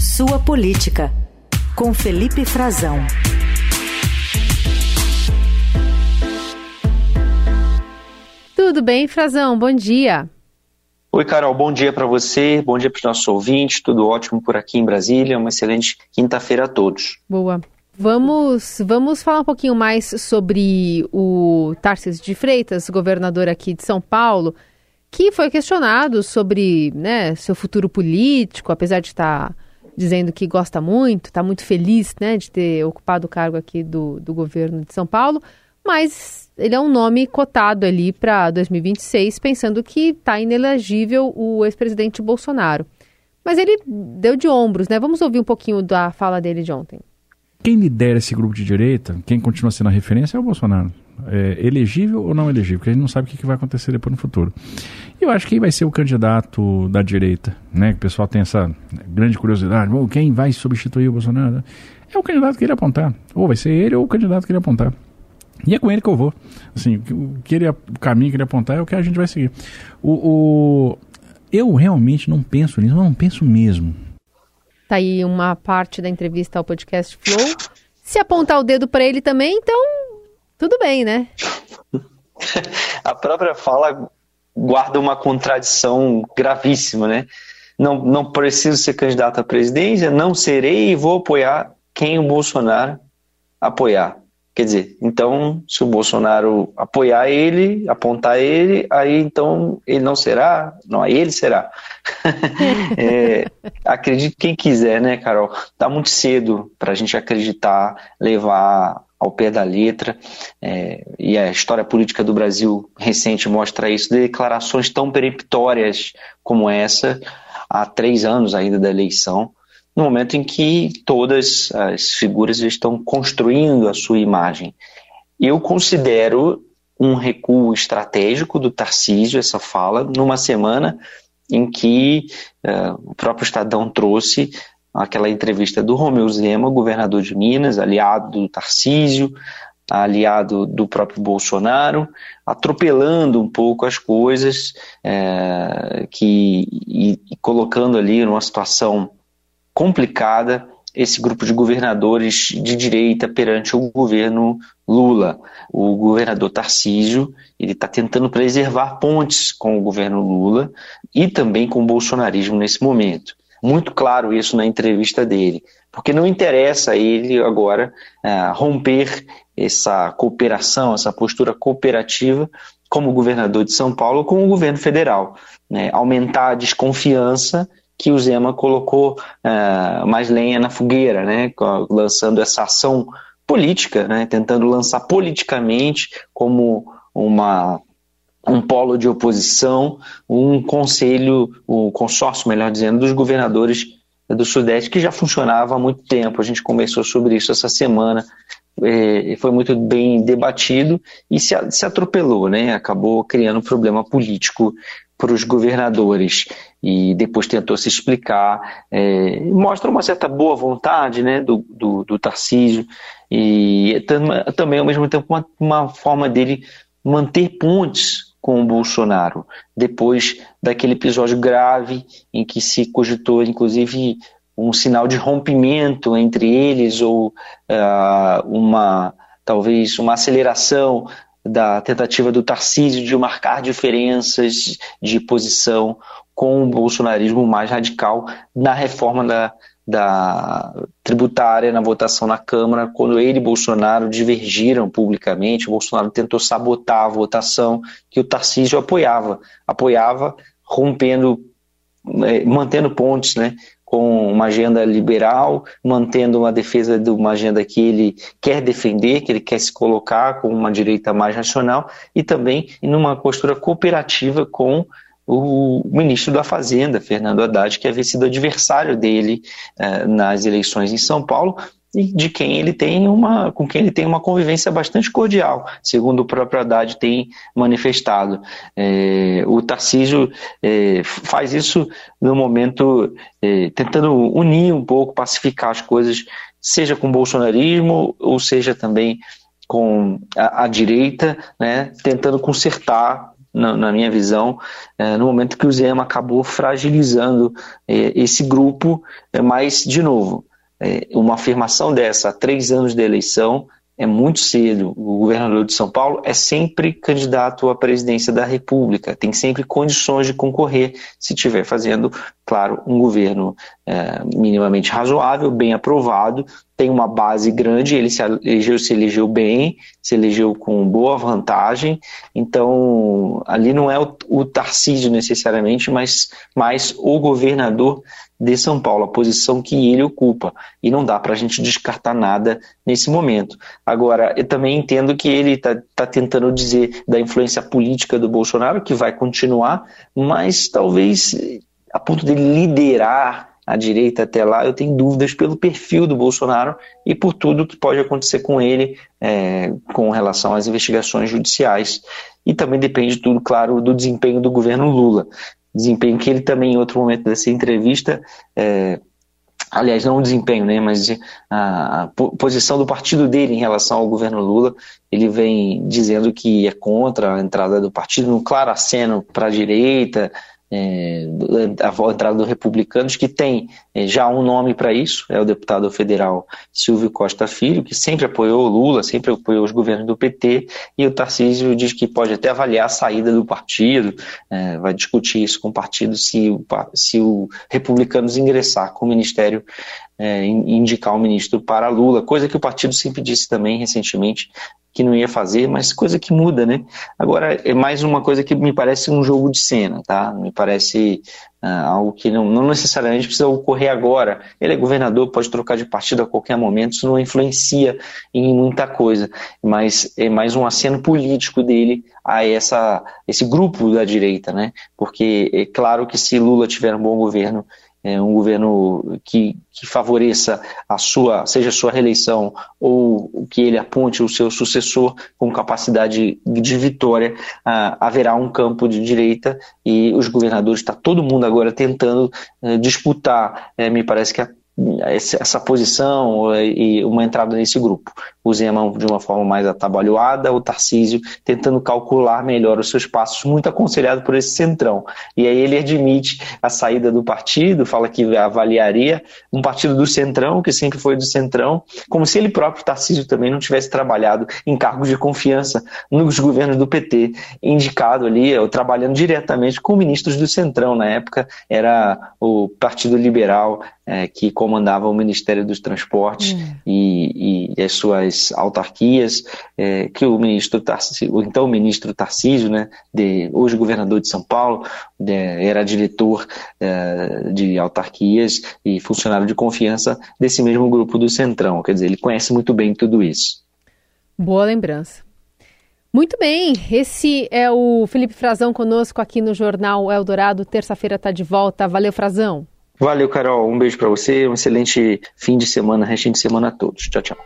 Sua Política, com Felipe Frazão. Tudo bem, Frazão? Bom dia. Oi, Carol, bom dia para você, bom dia para os nossos ouvintes, tudo ótimo por aqui em Brasília, uma excelente quinta-feira a todos. Boa. Vamos, vamos falar um pouquinho mais sobre o Tarcísio de Freitas, governador aqui de São Paulo, que foi questionado sobre né, seu futuro político, apesar de estar dizendo que gosta muito, está muito feliz né, de ter ocupado o cargo aqui do, do governo de São Paulo, mas ele é um nome cotado ali para 2026, pensando que está inelegível o ex-presidente Bolsonaro. Mas ele deu de ombros, né? Vamos ouvir um pouquinho da fala dele de ontem. Quem lidera esse grupo de direita, quem continua sendo a referência é o Bolsonaro. É, elegível ou não elegível, porque a gente não sabe o que vai acontecer depois no futuro. E eu acho que vai ser o candidato da direita, né? Que o pessoal tem essa grande curiosidade, oh, quem vai substituir o Bolsonaro? É o candidato que ele apontar. Ou vai ser ele ou o candidato que ele apontar. E é com ele que eu vou. Assim, o, que ele, o caminho que ele apontar é o que a gente vai seguir. O, o eu realmente não penso nisso, eu não penso mesmo. Tá aí uma parte da entrevista ao podcast Flow. Se apontar o dedo para ele também, então tudo bem, né? A própria fala guarda uma contradição gravíssima, né? Não, não preciso ser candidato à presidência, não serei e vou apoiar quem o Bolsonaro apoiar. Quer dizer, então, se o Bolsonaro apoiar ele, apontar ele, aí então ele não será, não, aí ele será. é, acredite quem quiser, né, Carol? Tá muito cedo para a gente acreditar, levar ao pé da letra, é, e a história política do Brasil recente mostra isso, declarações tão peremptórias como essa, há três anos ainda da eleição, no momento em que todas as figuras estão construindo a sua imagem. Eu considero um recuo estratégico do Tarcísio, essa fala, numa semana em que uh, o próprio Estadão trouxe aquela entrevista do Romeu Zema, governador de Minas, aliado do Tarcísio, aliado do próprio Bolsonaro, atropelando um pouco as coisas é, que, e, e colocando ali numa situação complicada esse grupo de governadores de direita perante o governo Lula. O governador Tarcísio ele está tentando preservar pontes com o governo Lula e também com o bolsonarismo nesse momento. Muito claro isso na entrevista dele, porque não interessa a ele agora uh, romper essa cooperação, essa postura cooperativa como governador de São Paulo com o governo federal, né? aumentar a desconfiança que o Zema colocou uh, mais lenha na fogueira, né, lançando essa ação política, né, tentando lançar politicamente como uma um polo de oposição, um conselho, o um consórcio, melhor dizendo, dos governadores do Sudeste, que já funcionava há muito tempo. A gente conversou sobre isso essa semana, é, foi muito bem debatido e se, se atropelou, né? acabou criando um problema político para os governadores e depois tentou se explicar. É, mostra uma certa boa vontade né, do, do, do Tarcísio e também, ao mesmo tempo, uma, uma forma dele manter pontes com o Bolsonaro, depois daquele episódio grave em que se cogitou, inclusive, um sinal de rompimento entre eles ou uh, uma talvez uma aceleração da tentativa do Tarcísio de marcar diferenças de posição com o bolsonarismo mais radical na reforma da, da tributária na votação na Câmara, quando ele e Bolsonaro divergiram publicamente, o Bolsonaro tentou sabotar a votação que o Tarcísio apoiava, apoiava rompendo, eh, mantendo pontes, né, com uma agenda liberal, mantendo uma defesa de uma agenda que ele quer defender, que ele quer se colocar com uma direita mais racional e também em uma postura cooperativa com o ministro da Fazenda, Fernando Haddad, que havia sido adversário dele eh, nas eleições em São Paulo, e de quem ele tem uma, com quem ele tem uma convivência bastante cordial, segundo o próprio Haddad tem manifestado. É, o Tarcísio é, faz isso no momento é, tentando unir um pouco, pacificar as coisas, seja com o bolsonarismo ou seja também com a, a direita, né, tentando consertar na, na minha visão, é, no momento que o Zema acabou fragilizando é, esse grupo, é, mas, de novo, é, uma afirmação dessa há três anos de eleição é muito cedo. O governador de São Paulo é sempre candidato à presidência da República, tem sempre condições de concorrer se estiver fazendo, claro, um governo é, minimamente razoável, bem aprovado, tem uma base grande, ele se elegeu, se elegeu bem, se elegeu com boa vantagem, então ali não é o, o Tarcísio necessariamente, mas mais o governador de São Paulo, a posição que ele ocupa. E não dá para a gente descartar nada nesse momento. Agora, eu também entendo que ele está tá tentando dizer da influência política do Bolsonaro, que vai continuar, mas talvez a ponto de liderar a direita até lá, eu tenho dúvidas pelo perfil do Bolsonaro e por tudo que pode acontecer com ele é, com relação às investigações judiciais. E também depende tudo, claro, do desempenho do governo Lula desempenho que ele também, em outro momento dessa entrevista, é, aliás, não o desempenho, né, mas a, posição do partido dele em relação ao governo Lula, ele vem dizendo que é contra a entrada do partido, no claro aceno para a direita, é, a entrada do Republicanos, que tem é, já um nome para isso, é o deputado federal Silvio Costa Filho, que sempre apoiou o Lula, sempre apoiou os governos do PT, e o Tarcísio diz que pode até avaliar a saída do partido, é, vai discutir isso com o partido se o, se o Republicanos ingressar com o Ministério é, indicar o ministro para Lula, coisa que o partido sempre disse também recentemente que não ia fazer, mas coisa que muda, né? Agora é mais uma coisa que me parece um jogo de cena, tá? Me parece uh, algo que não, não, necessariamente precisa ocorrer agora. Ele é governador, pode trocar de partido a qualquer momento, isso não influencia em muita coisa, mas é mais um aceno político dele a essa, esse grupo da direita, né? Porque é claro que se Lula tiver um bom governo é, um governo que, que, favoreça a sua, seja a sua reeleição ou que ele aponte o seu sucessor com capacidade de vitória, ah, haverá um campo de direita e os governadores, está todo mundo agora tentando eh, disputar, eh, me parece que a essa posição e uma entrada nesse grupo. O Zema de uma forma mais atabalhoada, o Tarcísio tentando calcular melhor os seus passos, muito aconselhado por esse centrão. E aí ele admite a saída do partido, fala que avaliaria um partido do centrão, que sempre foi do centrão, como se ele próprio, Tarcísio, também não tivesse trabalhado em cargos de confiança nos governos do PT, indicado ali, ou trabalhando diretamente com ministros do centrão. Na época era o Partido Liberal, é, que comandava o Ministério dos Transportes hum. e, e, as suas autarquias, é, que o ministro Tarcísio, o então ministro Tarcísio, né, de, hoje governador de São Paulo, de, era diretor é, de autarquias e funcionário de confiança desse mesmo grupo do Centrão. Quer dizer, ele conhece muito bem tudo isso. Boa lembrança. Muito bem, esse é o Felipe Frazão conosco aqui no Jornal Eldorado. Terça-feira está de volta. Valeu, Frazão. Valeu, Carol. Um beijo para você. Um excelente fim de semana, restinho de semana a todos. Tchau, tchau.